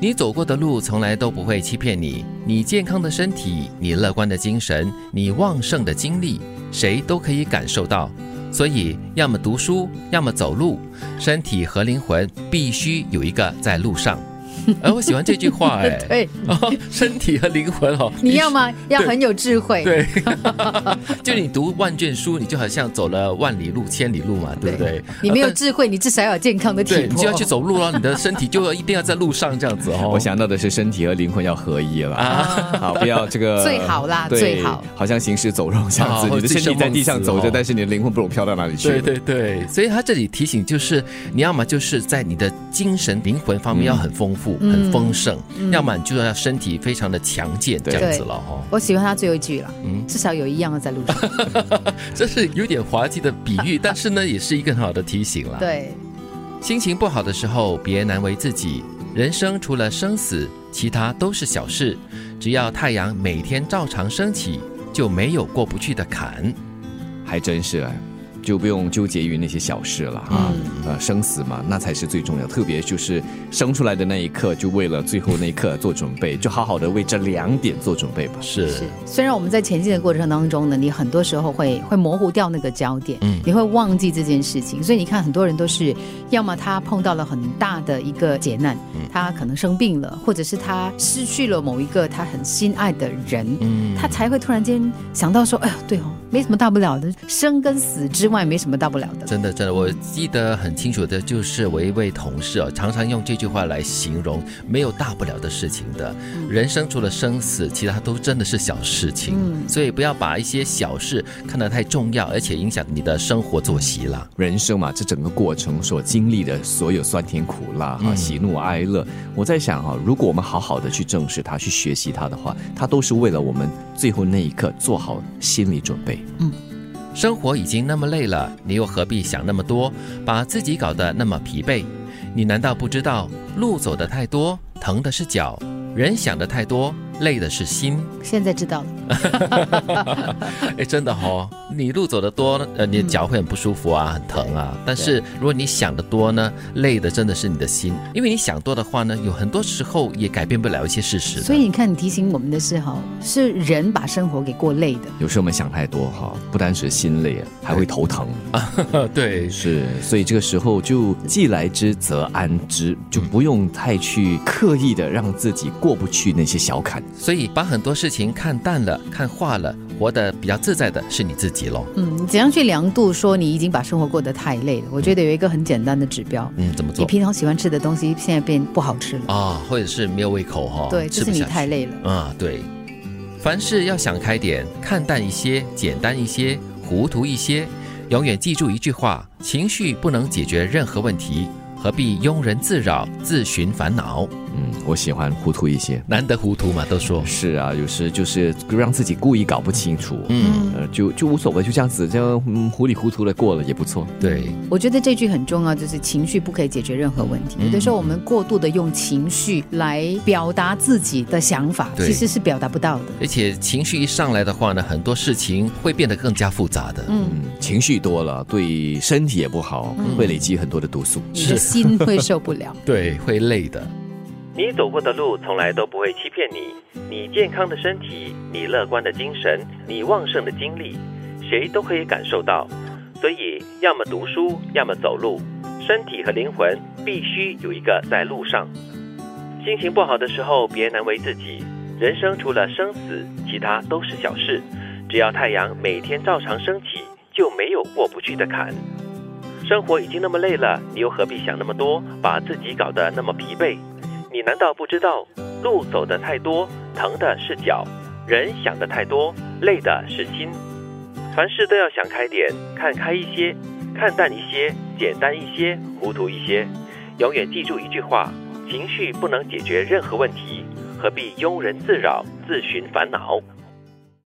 你走过的路从来都不会欺骗你。你健康的身体，你乐观的精神，你旺盛的精力，谁都可以感受到。所以，要么读书，要么走路，身体和灵魂必须有一个在路上。哎，我喜欢这句话，哎，对，身体和灵魂哦，你要吗？要很有智慧，对，就你读万卷书，你就好像走了万里路、千里路嘛，对不对？你没有智慧，你至少要有健康的体魄，你就要去走路了，你的身体就要一定要在路上这样子哦。我想到的是身体和灵魂要合一了。啊，好，不要这个最好啦，最好，好像行尸走肉这样子，你的身体在地上走着，但是你的灵魂不懂飘到哪里去。对对对，所以他这里提醒就是，你要么就是在你的精神灵魂方面要很丰富、很丰盛。要么就要身体非常的强健这样子了哈。我喜欢他最后一句了，嗯，至少有一样的在路上。这是有点滑稽的比喻，但是呢，也是一个很好的提醒了。对，心情不好的时候，别难为自己。人生除了生死，其他都是小事。只要太阳每天照常升起，就没有过不去的坎。还真是哎。就不用纠结于那些小事了啊，呃，生死嘛，那才是最重要。特别就是生出来的那一刻，就为了最后那一刻做准备，就好好的为这两点做准备吧。是是，虽然我们在前进的过程当中呢，你很多时候会会模糊掉那个焦点，嗯，你会忘记这件事情。所以你看，很多人都是要么他碰到了很大的一个劫难，他可能生病了，或者是他失去了某一个他很心爱的人，嗯，他才会突然间想到说，哎呀，对哦，没什么大不了的，生跟死之。之外没什么大不了的，真的真的，我记得很清楚的，就是我一位同事啊，常常用这句话来形容没有大不了的事情的，人生除了生死，其他都真的是小事情，所以不要把一些小事看得太重要，而且影响你的生活作息了。人生嘛，这整个过程所经历的所有酸甜苦辣哈，喜怒哀乐，我在想哈，如果我们好好的去正视它，去学习它的话，它都是为了我们最后那一刻做好心理准备。嗯。生活已经那么累了，你又何必想那么多，把自己搞得那么疲惫？你难道不知道，路走的太多，疼的是脚；人想的太多。累的是心，现在知道了。哎，真的哈，你路走的多，呃，你的脚会很不舒服啊，很疼啊。但是如果你想的多呢，累的真的是你的心，因为你想多的话呢，有很多时候也改变不了一些事实。所以你看，你提醒我们的是哈，是人把生活给过累的。有时候我们想太多哈，不单是心累，还会头疼啊。对，是，所以这个时候就既来之则安之，就不用太去刻意的让自己过不去那些小坎。所以把很多事情看淡了、看化了，活得比较自在的是你自己喽。嗯，怎样去量度说你已经把生活过得太累了？我觉得有一个很简单的指标。嗯，怎么做？你平常喜欢吃的东西现在变不好吃了啊，或者是没有胃口哈？对，就是你太累了。啊，对。凡事要想开点，看淡一些，简单一些，糊涂一些。永远记住一句话：情绪不能解决任何问题。何必庸人自扰，自寻烦恼？嗯，我喜欢糊涂一些，难得糊涂嘛，都说是啊。有时就是让自己故意搞不清楚，嗯，呃，就就无所谓，就这样子，这样糊里糊涂的过了也不错。对，我觉得这句很重要，就是情绪不可以解决任何问题。有的时候我们过度的用情绪来表达自己的想法，其实是表达不到的。而且情绪一上来的话呢，很多事情会变得更加复杂的。嗯，情绪多了对身体也不好，会累积很多的毒素。是。心会受不了，对，会累的。你走过的路从来都不会欺骗你，你健康的身体，你乐观的精神，你旺盛的精力，谁都可以感受到。所以，要么读书，要么走路，身体和灵魂必须有一个在路上。心情不好的时候，别难为自己。人生除了生死，其他都是小事。只要太阳每天照常升起，就没有过不去的坎。生活已经那么累了，你又何必想那么多，把自己搞得那么疲惫？你难道不知道，路走的太多，疼的是脚；人想的太多，累的是心。凡事都要想开点，看开一些，看淡一些，简单一些，糊涂一些。永远记住一句话：情绪不能解决任何问题，何必庸人自扰，自寻烦恼？